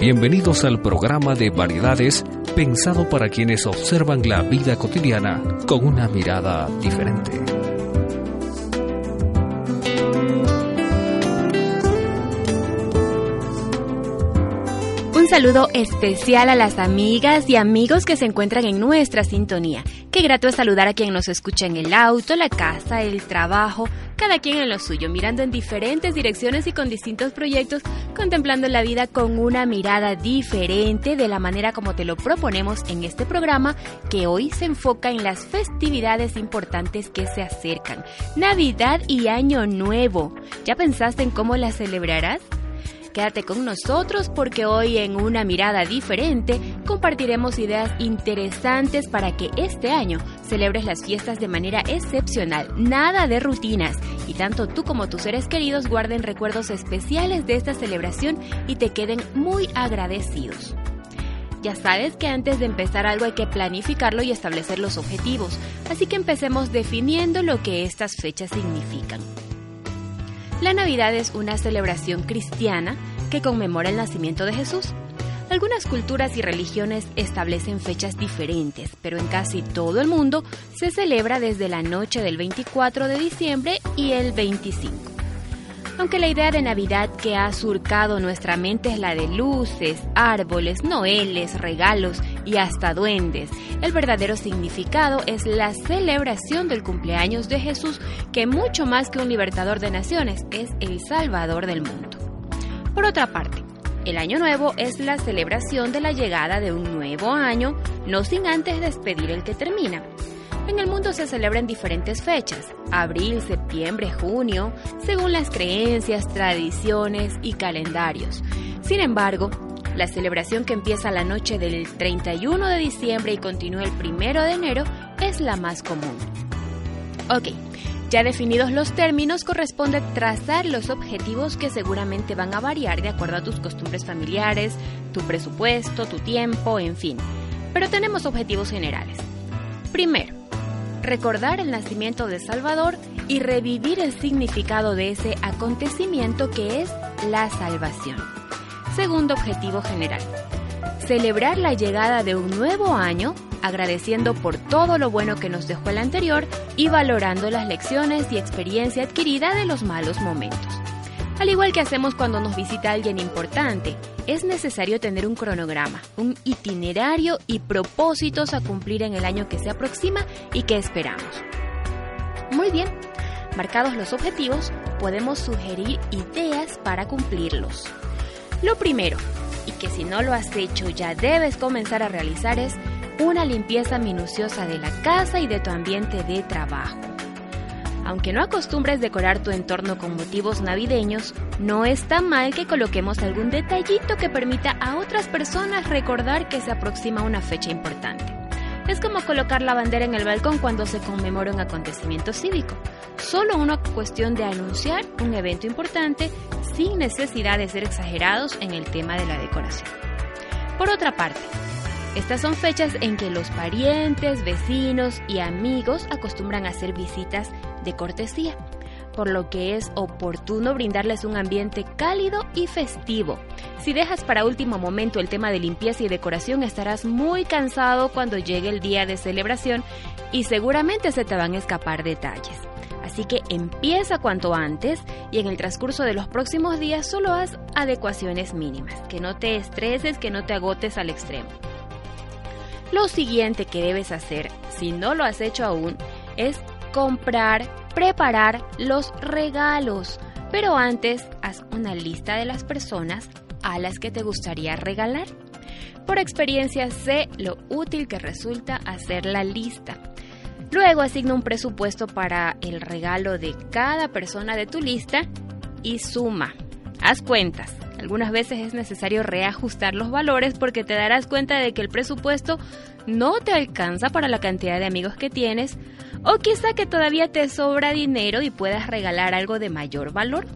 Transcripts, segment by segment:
Bienvenidos al programa de variedades pensado para quienes observan la vida cotidiana con una mirada diferente. Un saludo especial a las amigas y amigos que se encuentran en nuestra sintonía. Qué grato es saludar a quien nos escucha en el auto, la casa, el trabajo, cada quien en lo suyo, mirando en diferentes direcciones y con distintos proyectos, contemplando la vida con una mirada diferente de la manera como te lo proponemos en este programa que hoy se enfoca en las festividades importantes que se acercan, Navidad y Año Nuevo. ¿Ya pensaste en cómo las celebrarás? Quédate con nosotros porque hoy en una mirada diferente compartiremos ideas interesantes para que este año celebres las fiestas de manera excepcional, nada de rutinas y tanto tú como tus seres queridos guarden recuerdos especiales de esta celebración y te queden muy agradecidos. Ya sabes que antes de empezar algo hay que planificarlo y establecer los objetivos, así que empecemos definiendo lo que estas fechas significan. La Navidad es una celebración cristiana que conmemora el nacimiento de Jesús. Algunas culturas y religiones establecen fechas diferentes, pero en casi todo el mundo se celebra desde la noche del 24 de diciembre y el 25. Aunque la idea de Navidad que ha surcado nuestra mente es la de luces, árboles, noeles, regalos y hasta duendes, el verdadero significado es la celebración del cumpleaños de Jesús, que mucho más que un libertador de naciones es el salvador del mundo. Por otra parte, el Año Nuevo es la celebración de la llegada de un nuevo año, no sin antes despedir el que termina. En el mundo se celebran diferentes fechas, abril, septiembre, junio, según las creencias, tradiciones y calendarios. Sin embargo, la celebración que empieza la noche del 31 de diciembre y continúa el 1 de enero es la más común. Ok, ya definidos los términos, corresponde trazar los objetivos que seguramente van a variar de acuerdo a tus costumbres familiares, tu presupuesto, tu tiempo, en fin. Pero tenemos objetivos generales. Primero, recordar el nacimiento de Salvador y revivir el significado de ese acontecimiento que es la salvación. Segundo objetivo general, celebrar la llegada de un nuevo año agradeciendo por todo lo bueno que nos dejó el anterior y valorando las lecciones y experiencia adquirida de los malos momentos. Al igual que hacemos cuando nos visita alguien importante, es necesario tener un cronograma, un itinerario y propósitos a cumplir en el año que se aproxima y que esperamos. Muy bien, marcados los objetivos, podemos sugerir ideas para cumplirlos. Lo primero, y que si no lo has hecho ya debes comenzar a realizar es una limpieza minuciosa de la casa y de tu ambiente de trabajo. Aunque no acostumbres decorar tu entorno con motivos navideños, no está mal que coloquemos algún detallito que permita a otras personas recordar que se aproxima una fecha importante. Es como colocar la bandera en el balcón cuando se conmemora un acontecimiento cívico. Solo una cuestión de anunciar un evento importante sin necesidad de ser exagerados en el tema de la decoración. Por otra parte, estas son fechas en que los parientes, vecinos y amigos acostumbran hacer visitas de cortesía, por lo que es oportuno brindarles un ambiente cálido y festivo. Si dejas para último momento el tema de limpieza y decoración, estarás muy cansado cuando llegue el día de celebración y seguramente se te van a escapar detalles. Así que empieza cuanto antes y en el transcurso de los próximos días solo haz adecuaciones mínimas, que no te estreses, que no te agotes al extremo. Lo siguiente que debes hacer, si no lo has hecho aún, es comprar, preparar los regalos. Pero antes, haz una lista de las personas a las que te gustaría regalar. Por experiencia sé lo útil que resulta hacer la lista. Luego asigna un presupuesto para el regalo de cada persona de tu lista y suma. Haz cuentas. Algunas veces es necesario reajustar los valores porque te darás cuenta de que el presupuesto no te alcanza para la cantidad de amigos que tienes o quizá que todavía te sobra dinero y puedas regalar algo de mayor valor.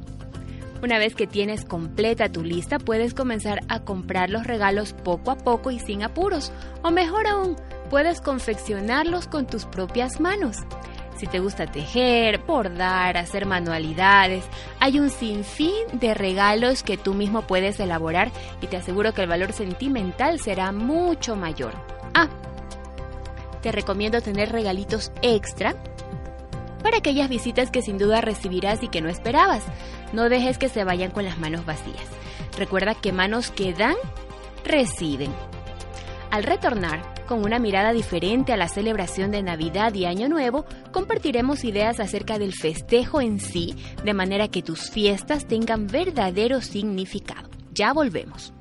Una vez que tienes completa tu lista, puedes comenzar a comprar los regalos poco a poco y sin apuros. O mejor aún, puedes confeccionarlos con tus propias manos. Si te gusta tejer, bordar, hacer manualidades, hay un sinfín de regalos que tú mismo puedes elaborar y te aseguro que el valor sentimental será mucho mayor. Ah, te recomiendo tener regalitos extra para aquellas visitas que sin duda recibirás y que no esperabas. No dejes que se vayan con las manos vacías. Recuerda que manos que dan, reciben. Al retornar, con una mirada diferente a la celebración de Navidad y Año Nuevo, compartiremos ideas acerca del festejo en sí, de manera que tus fiestas tengan verdadero significado. Ya volvemos.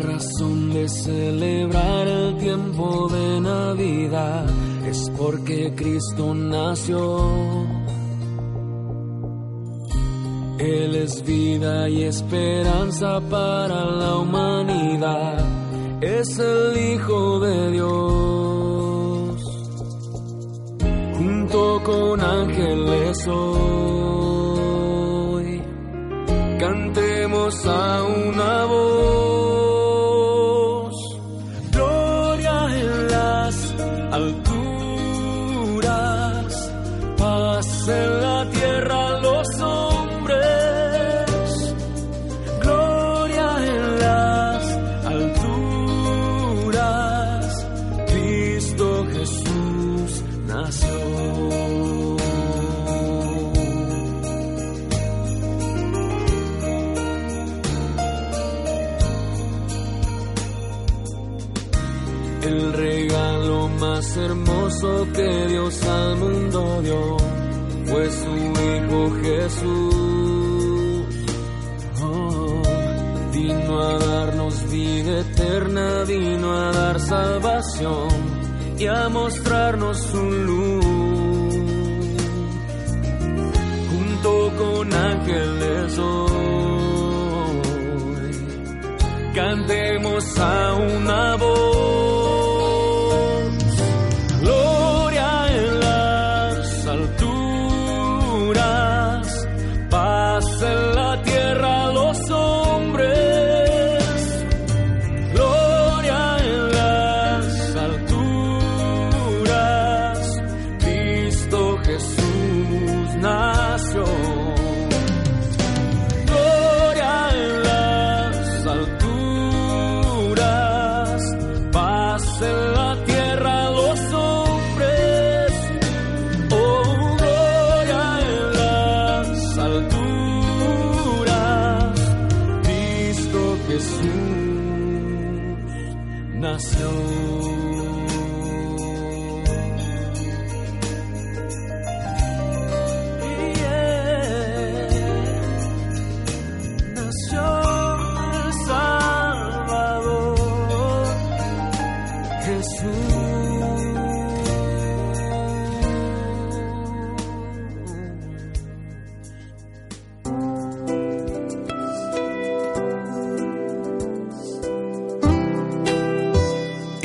Razón de celebrar el tiempo de Navidad es porque Cristo nació. Él es vida y esperanza para la humanidad. Es el Hijo de Dios. Junto con ángeles hoy, cantemos a una voz. El regalo más hermoso que Dios al mundo dio fue su Hijo Jesús. Oh, vino a darnos vida eterna, vino a dar salvación y a mostrarnos su luz. Junto con ángeles hoy, cantemos a una voz.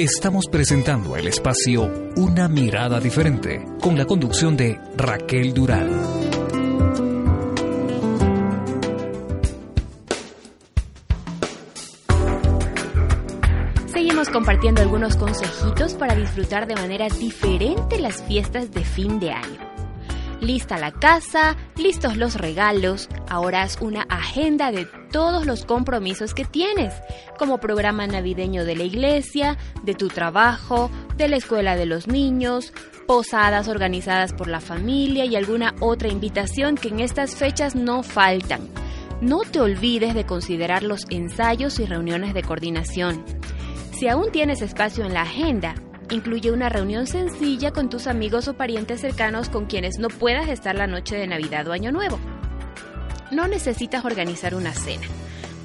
Estamos presentando el espacio Una mirada diferente, con la conducción de Raquel Durán. Seguimos compartiendo algunos consejitos para disfrutar de manera diferente las fiestas de fin de año. Lista la casa, listos los regalos, ahora haz una agenda de todos los compromisos que tienes, como programa navideño de la iglesia, de tu trabajo, de la escuela de los niños, posadas organizadas por la familia y alguna otra invitación que en estas fechas no faltan. No te olvides de considerar los ensayos y reuniones de coordinación. Si aún tienes espacio en la agenda, incluye una reunión sencilla con tus amigos o parientes cercanos con quienes no puedas estar la noche de Navidad o Año Nuevo. No necesitas organizar una cena.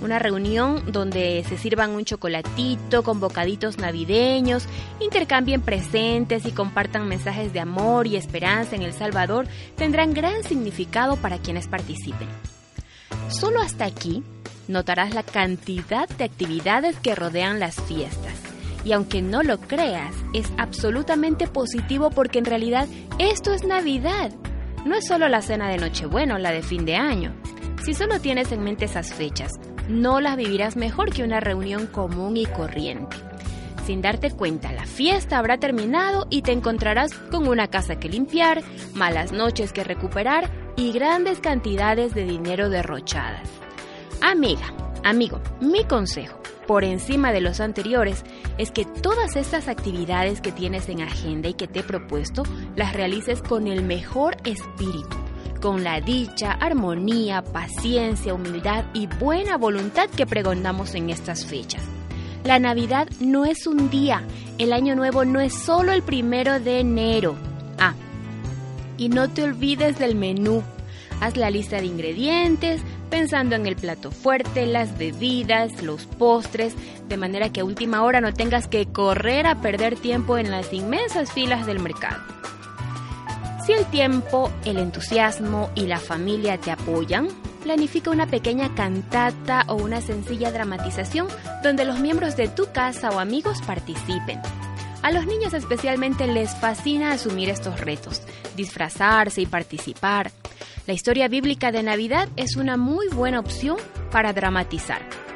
Una reunión donde se sirvan un chocolatito con bocaditos navideños, intercambien presentes y compartan mensajes de amor y esperanza en El Salvador tendrán gran significado para quienes participen. Solo hasta aquí notarás la cantidad de actividades que rodean las fiestas. Y aunque no lo creas, es absolutamente positivo porque en realidad esto es Navidad. no es solo la cena de Nochebuena o la de fin de año. Si solo tienes en mente esas fechas, no las vivirás mejor que una reunión común y corriente. Sin darte cuenta, la fiesta habrá terminado y te encontrarás con una casa que limpiar, malas noches que recuperar y grandes cantidades de dinero derrochadas. Amiga, amigo, mi consejo, por encima de los anteriores, es que todas estas actividades que tienes en agenda y que te he propuesto, las realices con el mejor espíritu con la dicha, armonía, paciencia, humildad y buena voluntad que pregonamos en estas fechas. La Navidad no es un día, el Año Nuevo no es solo el primero de enero. Ah, y no te olvides del menú. Haz la lista de ingredientes, pensando en el plato fuerte, las bebidas, los postres, de manera que a última hora no tengas que correr a perder tiempo en las inmensas filas del mercado. Si el tiempo, el entusiasmo y la familia te apoyan, planifica una pequeña cantata o una sencilla dramatización donde los miembros de tu casa o amigos participen. A los niños especialmente les fascina asumir estos retos, disfrazarse y participar. La historia bíblica de Navidad es una muy buena opción para dramatizar.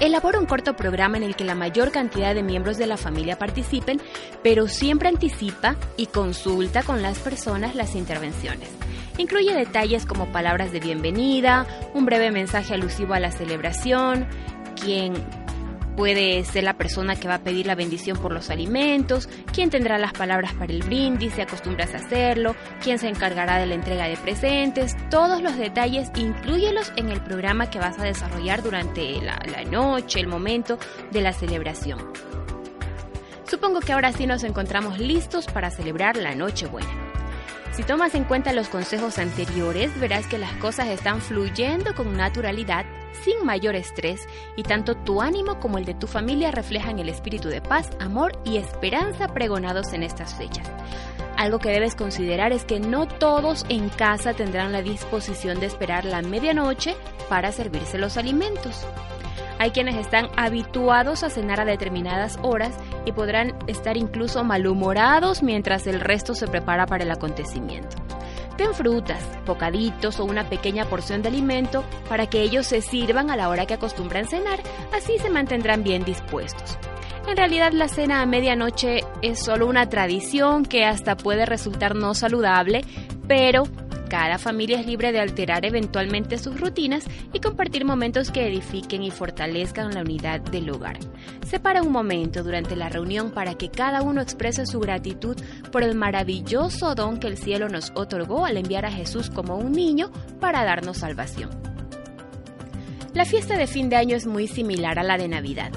Elabora un corto programa en el que la mayor cantidad de miembros de la familia participen, pero siempre anticipa y consulta con las personas las intervenciones. Incluye detalles como palabras de bienvenida, un breve mensaje alusivo a la celebración, quién puede ser la persona que va a pedir la bendición por los alimentos, quién tendrá las palabras para el brindis si acostumbras a hacerlo, quién se encargará de la entrega de presentes, todos los detalles incluyelos en el programa que vas a desarrollar durante la, la noche, el momento de la celebración. Supongo que ahora sí nos encontramos listos para celebrar la Nochebuena. Si tomas en cuenta los consejos anteriores, verás que las cosas están fluyendo con naturalidad, sin mayor estrés, y tanto tu ánimo como el de tu familia reflejan el espíritu de paz, amor y esperanza pregonados en estas fechas. Algo que debes considerar es que no todos en casa tendrán la disposición de esperar la medianoche para servirse los alimentos. Hay quienes están habituados a cenar a determinadas horas y podrán estar incluso malhumorados mientras el resto se prepara para el acontecimiento. Ten frutas, bocaditos o una pequeña porción de alimento para que ellos se sirvan a la hora que acostumbran cenar, así se mantendrán bien dispuestos. En realidad la cena a medianoche es solo una tradición que hasta puede resultar no saludable, pero cada familia es libre de alterar eventualmente sus rutinas y compartir momentos que edifiquen y fortalezcan la unidad del hogar. Separa un momento durante la reunión para que cada uno exprese su gratitud por el maravilloso don que el cielo nos otorgó al enviar a Jesús como un niño para darnos salvación. La fiesta de fin de año es muy similar a la de Navidad.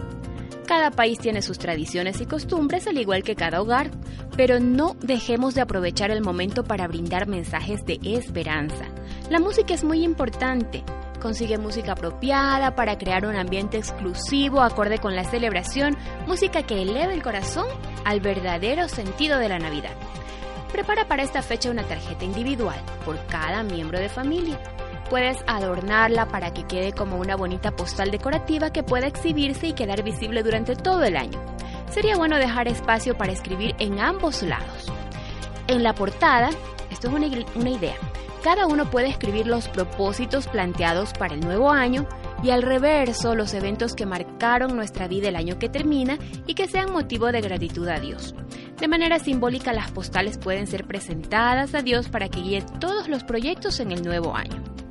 Cada país tiene sus tradiciones y costumbres al igual que cada hogar, pero no dejemos de aprovechar el momento para brindar mensajes de esperanza. La música es muy importante. Consigue música apropiada para crear un ambiente exclusivo acorde con la celebración, música que eleve el corazón al verdadero sentido de la Navidad. Prepara para esta fecha una tarjeta individual por cada miembro de familia. Puedes adornarla para que quede como una bonita postal decorativa que pueda exhibirse y quedar visible durante todo el año. Sería bueno dejar espacio para escribir en ambos lados. En la portada, esto es una, una idea, cada uno puede escribir los propósitos planteados para el nuevo año y al reverso los eventos que marcaron nuestra vida el año que termina y que sean motivo de gratitud a Dios. De manera simbólica las postales pueden ser presentadas a Dios para que guíe todos los proyectos en el nuevo año.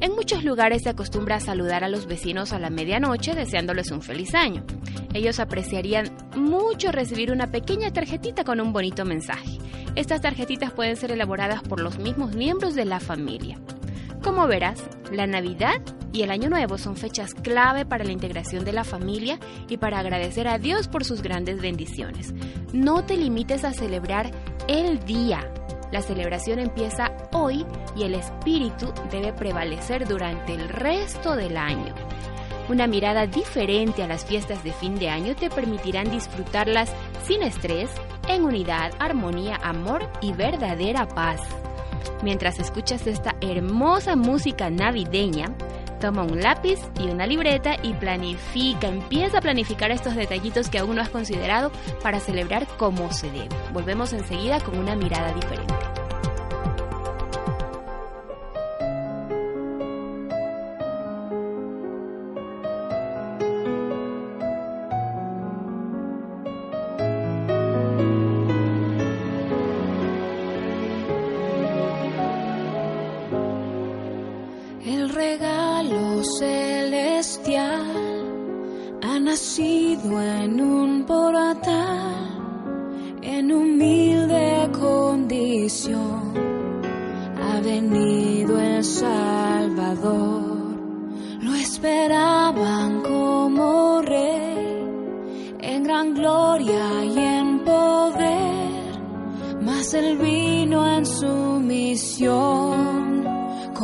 En muchos lugares se acostumbra a saludar a los vecinos a la medianoche deseándoles un feliz año. Ellos apreciarían mucho recibir una pequeña tarjetita con un bonito mensaje. Estas tarjetitas pueden ser elaboradas por los mismos miembros de la familia. Como verás, la Navidad y el Año Nuevo son fechas clave para la integración de la familia y para agradecer a Dios por sus grandes bendiciones. No te limites a celebrar el día, la celebración empieza hoy y el espíritu debe prevalecer durante el resto del año. Una mirada diferente a las fiestas de fin de año te permitirán disfrutarlas sin estrés, en unidad, armonía, amor y verdadera paz. Mientras escuchas esta hermosa música navideña, Toma un lápiz y una libreta y planifica, empieza a planificar estos detallitos que aún no has considerado para celebrar como se debe. Volvemos enseguida con una mirada diferente. Celestial ha nacido en un portal, en humilde condición, ha venido el Salvador, lo esperaban como rey, en gran gloria y en poder, mas él vino en su misión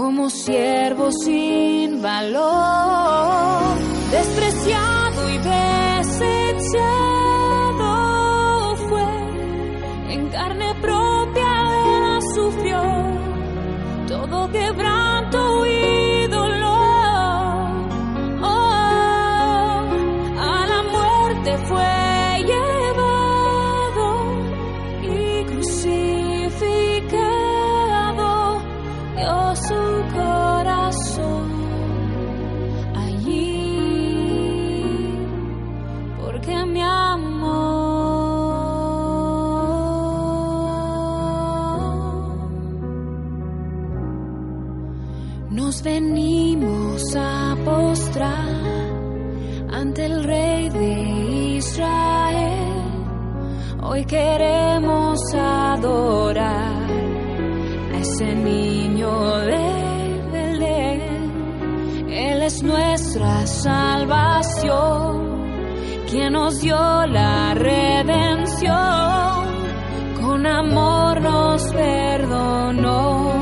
como siervo sin valor, despreciado y desechado la redención. Con amor nos perdonó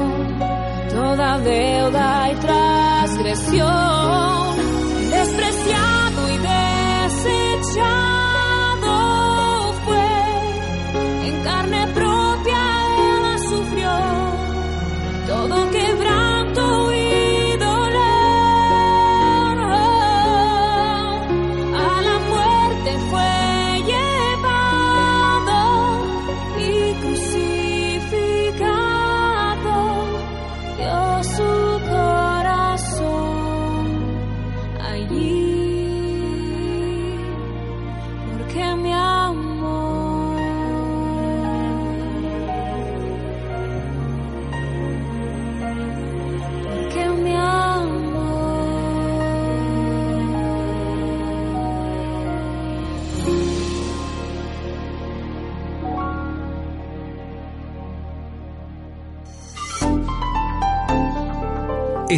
toda deuda y transgresión,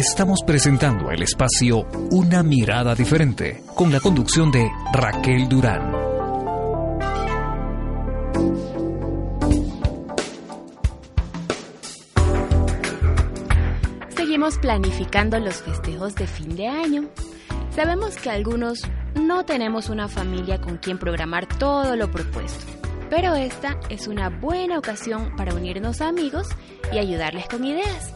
Estamos presentando el espacio Una mirada diferente con la conducción de Raquel Durán. Seguimos planificando los festejos de fin de año. Sabemos que algunos no tenemos una familia con quien programar todo lo propuesto, pero esta es una buena ocasión para unirnos a amigos y ayudarles con ideas.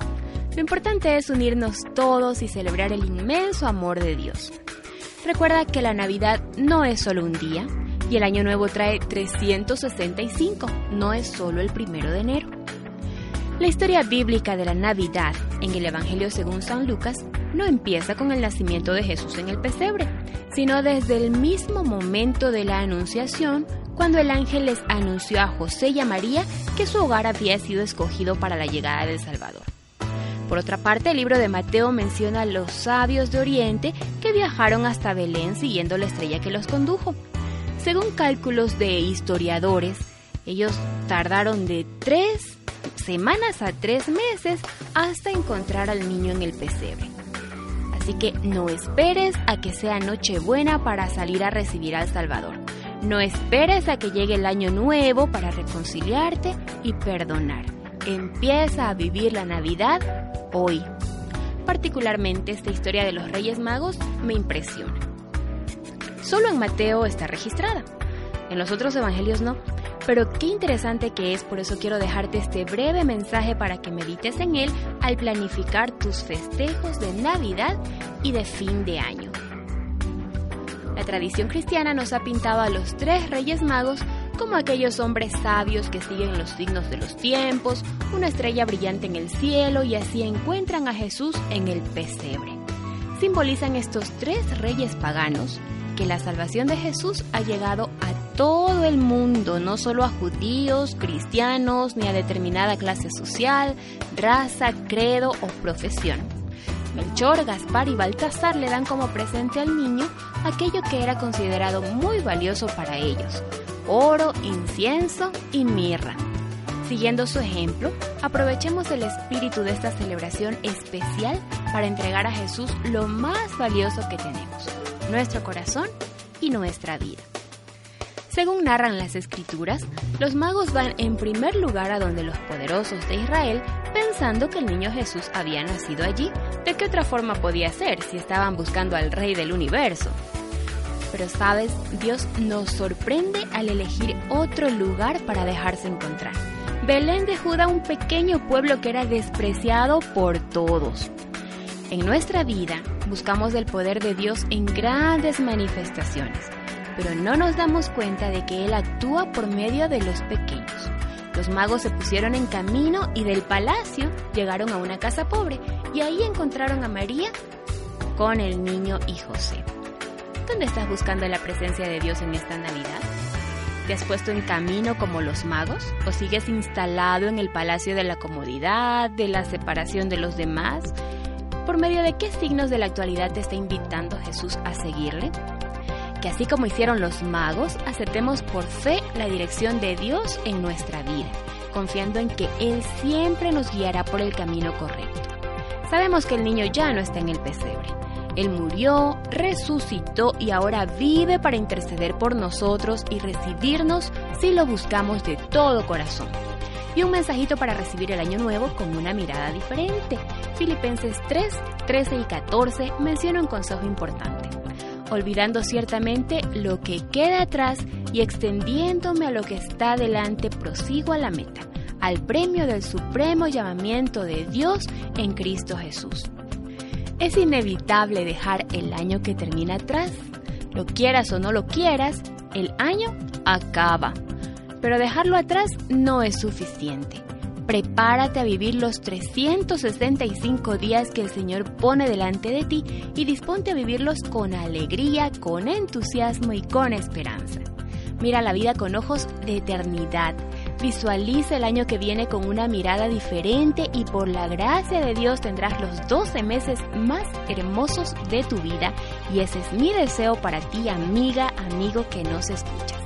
Lo importante es unirnos todos y celebrar el inmenso amor de Dios. Recuerda que la Navidad no es solo un día y el Año Nuevo trae 365, no es solo el primero de enero. La historia bíblica de la Navidad en el Evangelio según San Lucas no empieza con el nacimiento de Jesús en el pesebre, sino desde el mismo momento de la Anunciación, cuando el ángel les anunció a José y a María que su hogar había sido escogido para la llegada del Salvador. Por otra parte, el libro de Mateo menciona a los sabios de Oriente que viajaron hasta Belén siguiendo la estrella que los condujo. Según cálculos de historiadores, ellos tardaron de tres semanas a tres meses hasta encontrar al niño en el pesebre. Así que no esperes a que sea Nochebuena para salir a recibir al Salvador. No esperes a que llegue el año nuevo para reconciliarte y perdonar. Empieza a vivir la Navidad hoy. Particularmente esta historia de los Reyes Magos me impresiona. Solo en Mateo está registrada, en los otros evangelios no. Pero qué interesante que es, por eso quiero dejarte este breve mensaje para que medites en él al planificar tus festejos de Navidad y de fin de año. La tradición cristiana nos ha pintado a los tres reyes magos como aquellos hombres sabios que siguen los signos de los tiempos, una estrella brillante en el cielo y así encuentran a Jesús en el pesebre. Simbolizan estos tres reyes paganos que la salvación de Jesús ha llegado a todo el mundo, no solo a judíos, cristianos, ni a determinada clase social, raza, credo o profesión. Melchor, Gaspar y Baltasar le dan como presente al niño aquello que era considerado muy valioso para ellos, oro, incienso y mirra. Siguiendo su ejemplo, aprovechemos el espíritu de esta celebración especial para entregar a Jesús lo más valioso que tenemos, nuestro corazón y nuestra vida. Según narran las escrituras, los magos van en primer lugar a donde los poderosos de Israel pensando que el niño Jesús había nacido allí. ¿De qué otra forma podía ser si estaban buscando al rey del universo? Pero sabes, Dios nos sorprende al elegir otro lugar para dejarse encontrar. Belén de Judá, un pequeño pueblo que era despreciado por todos. En nuestra vida buscamos el poder de Dios en grandes manifestaciones pero no nos damos cuenta de que Él actúa por medio de los pequeños. Los magos se pusieron en camino y del palacio llegaron a una casa pobre y ahí encontraron a María con el niño y José. ¿Dónde estás buscando la presencia de Dios en esta Navidad? ¿Te has puesto en camino como los magos? ¿O sigues instalado en el palacio de la comodidad, de la separación de los demás? ¿Por medio de qué signos de la actualidad te está invitando Jesús a seguirle? que así como hicieron los magos, aceptemos por fe la dirección de Dios en nuestra vida, confiando en que Él siempre nos guiará por el camino correcto. Sabemos que el niño ya no está en el pesebre. Él murió, resucitó y ahora vive para interceder por nosotros y recibirnos si lo buscamos de todo corazón. Y un mensajito para recibir el año nuevo con una mirada diferente. Filipenses 3, 13 y 14 menciona un consejo importante olvidando ciertamente lo que queda atrás y extendiéndome a lo que está delante, prosigo a la meta, al premio del supremo llamamiento de Dios en Cristo Jesús. Es inevitable dejar el año que termina atrás. Lo quieras o no lo quieras, el año acaba. Pero dejarlo atrás no es suficiente. Prepárate a vivir los 365 días que el Señor pone delante de ti y disponte a vivirlos con alegría, con entusiasmo y con esperanza. Mira la vida con ojos de eternidad. Visualiza el año que viene con una mirada diferente y por la gracia de Dios tendrás los 12 meses más hermosos de tu vida y ese es mi deseo para ti, amiga, amigo que nos escuchas.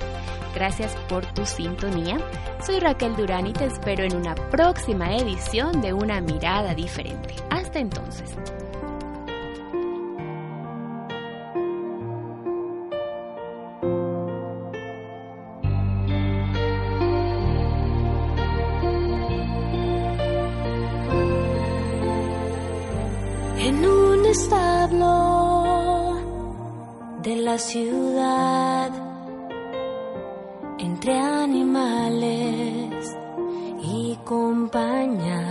Gracias por tu sintonía. Soy Raquel Durán y te espero en una próxima edición de Una Mirada Diferente. Hasta entonces. La ciudad entre animales y compañía.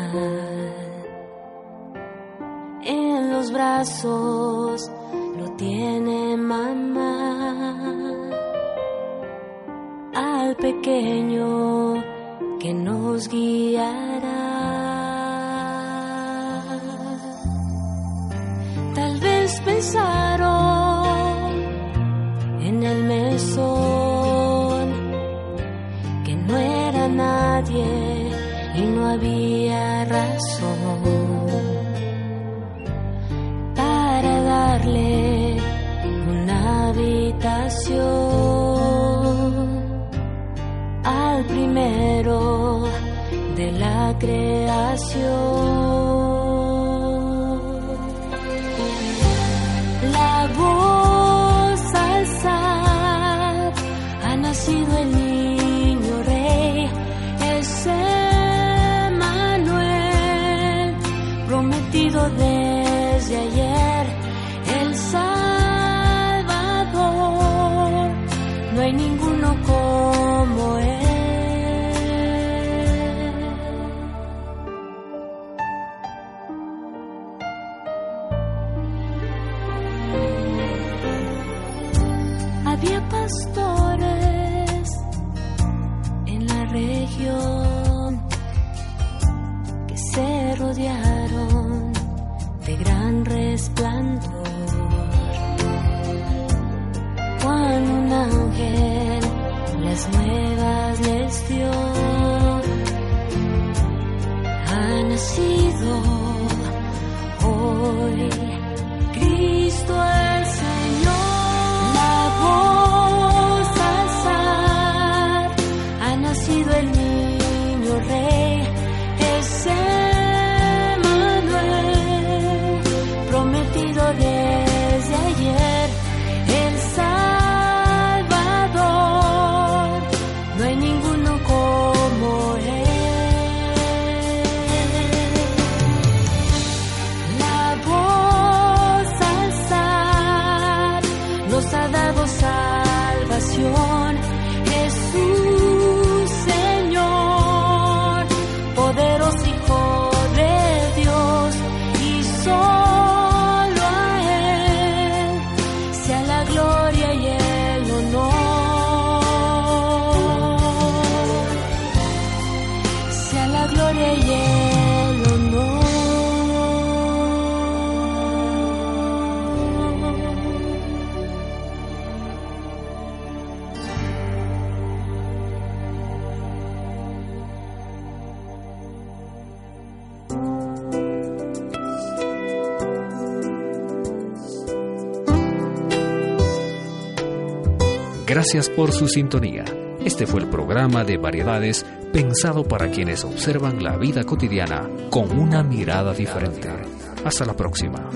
En los brazos lo tiene mamá. Al pequeño que nos guiará. Tal vez pensaron creación. Gracias por su sintonía. Este fue el programa de variedades pensado para quienes observan la vida cotidiana con una mirada diferente. Hasta la próxima.